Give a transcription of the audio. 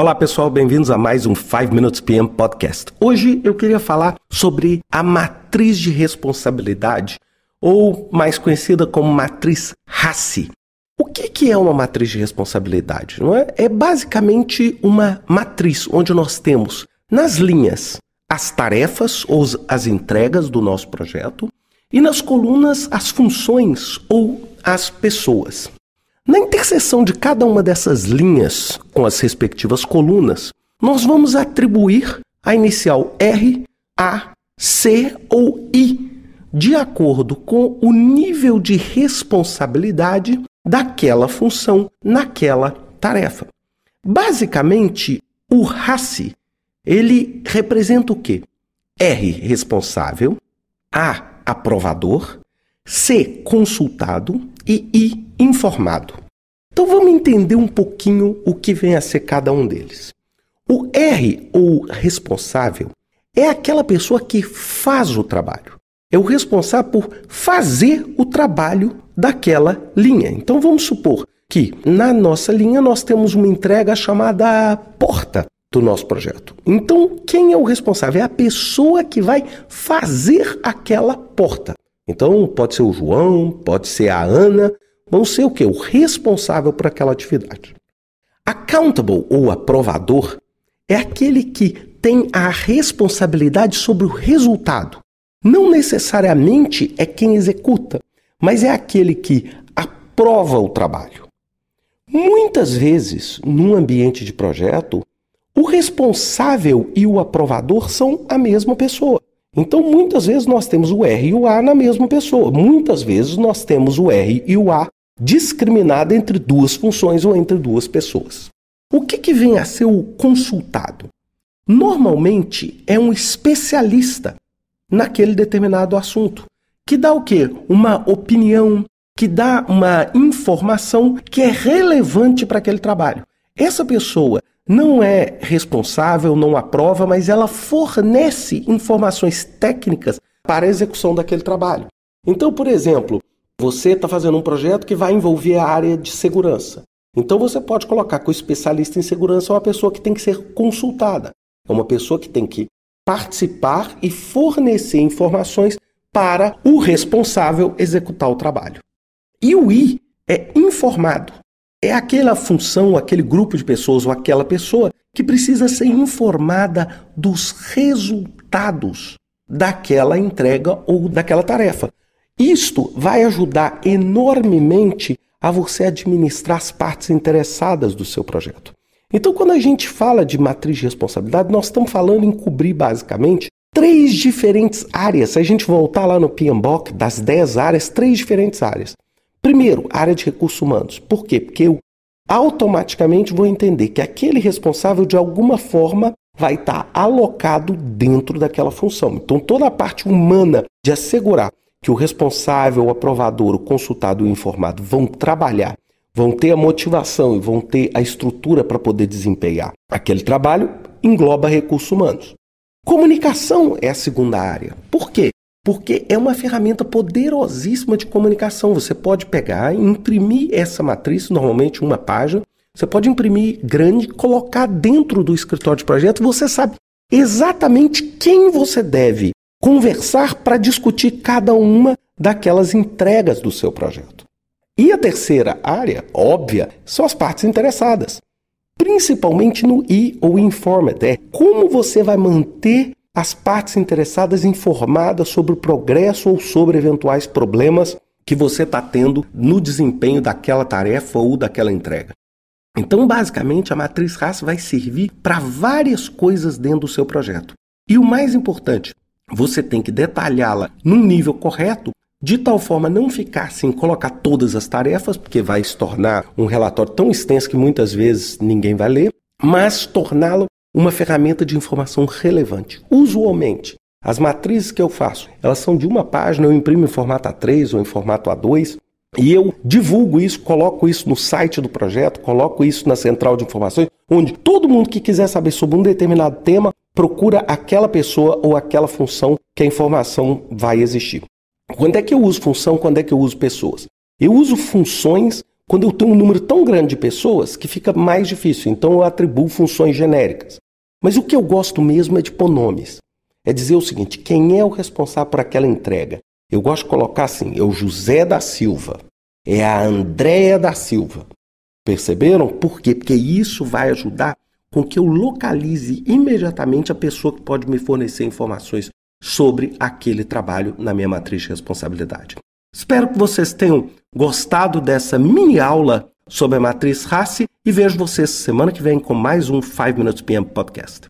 Olá pessoal, bem-vindos a mais um 5 Minutes PM Podcast. Hoje eu queria falar sobre a matriz de responsabilidade, ou mais conhecida como matriz RACI. O que, que é uma matriz de responsabilidade? Não é? é basicamente uma matriz onde nós temos nas linhas as tarefas ou as entregas do nosso projeto e nas colunas as funções ou as pessoas. Na interseção de cada uma dessas linhas com as respectivas colunas, nós vamos atribuir a inicial R, A, C ou I, de acordo com o nível de responsabilidade daquela função naquela tarefa. Basicamente, o RACI, ele representa o quê? R, responsável, A, aprovador, C, consultado e I, informado. Então vamos entender um pouquinho o que vem a ser cada um deles. O R, ou responsável, é aquela pessoa que faz o trabalho. É o responsável por fazer o trabalho daquela linha. Então vamos supor que na nossa linha nós temos uma entrega chamada porta do nosso projeto. Então, quem é o responsável? É a pessoa que vai fazer aquela porta. Então, pode ser o João, pode ser a Ana, vão ser o que? O responsável por aquela atividade. Accountable ou aprovador é aquele que tem a responsabilidade sobre o resultado. Não necessariamente é quem executa, mas é aquele que aprova o trabalho. Muitas vezes, num ambiente de projeto, o responsável e o aprovador são a mesma pessoa. Então, muitas vezes nós temos o R e o A na mesma pessoa. Muitas vezes nós temos o R e o A discriminado entre duas funções ou entre duas pessoas. O que, que vem a ser o consultado? Normalmente é um especialista naquele determinado assunto, que dá o quê? Uma opinião, que dá uma informação que é relevante para aquele trabalho. Essa pessoa não é responsável, não aprova, mas ela fornece informações técnicas para a execução daquele trabalho. Então, por exemplo, você está fazendo um projeto que vai envolver a área de segurança. Então você pode colocar que o especialista em segurança é uma pessoa que tem que ser consultada. É uma pessoa que tem que participar e fornecer informações para o responsável executar o trabalho. E o I é informado é aquela função, aquele grupo de pessoas ou aquela pessoa que precisa ser informada dos resultados daquela entrega ou daquela tarefa. Isto vai ajudar enormemente a você administrar as partes interessadas do seu projeto. Então, quando a gente fala de matriz de responsabilidade, nós estamos falando em cobrir basicamente três diferentes áreas. Se a gente voltar lá no PMBOK, das dez áreas, três diferentes áreas. Primeiro, área de recursos humanos. Por quê? Porque eu automaticamente vou entender que aquele responsável, de alguma forma, vai estar alocado dentro daquela função. Então, toda a parte humana de assegurar que o responsável, o aprovador, o consultado e o informado vão trabalhar, vão ter a motivação e vão ter a estrutura para poder desempenhar aquele trabalho, engloba recursos humanos. Comunicação é a segunda área. Por quê? Porque é uma ferramenta poderosíssima de comunicação. Você pode pegar imprimir essa matriz, normalmente uma página, você pode imprimir grande, colocar dentro do escritório de projeto, você sabe exatamente quem você deve conversar para discutir cada uma daquelas entregas do seu projeto. E a terceira área, óbvia, são as partes interessadas. Principalmente no I ou Informed, é como você vai manter as partes interessadas informadas sobre o progresso ou sobre eventuais problemas que você está tendo no desempenho daquela tarefa ou daquela entrega. Então, basicamente, a matriz RAS vai servir para várias coisas dentro do seu projeto. E o mais importante, você tem que detalhá-la num nível correto, de tal forma não ficar sem colocar todas as tarefas, porque vai se tornar um relatório tão extenso que muitas vezes ninguém vai ler, mas torná-lo uma ferramenta de informação relevante. Usualmente, as matrizes que eu faço, elas são de uma página, eu imprimo em formato A3 ou em formato A2, e eu divulgo isso, coloco isso no site do projeto, coloco isso na central de informações, onde todo mundo que quiser saber sobre um determinado tema procura aquela pessoa ou aquela função que a informação vai existir. Quando é que eu uso função? Quando é que eu uso pessoas? Eu uso funções quando eu tenho um número tão grande de pessoas que fica mais difícil. Então eu atribuo funções genéricas. Mas o que eu gosto mesmo é de pôr nomes. É dizer o seguinte: quem é o responsável por aquela entrega? Eu gosto de colocar assim: é o José da Silva, é a Andréia da Silva. Perceberam? Por quê? Porque isso vai ajudar com que eu localize imediatamente a pessoa que pode me fornecer informações sobre aquele trabalho na minha matriz de responsabilidade. Espero que vocês tenham gostado dessa mini aula sobre a matriz RACE e vejo vocês semana que vem com mais um 5 Minutes PM Podcast.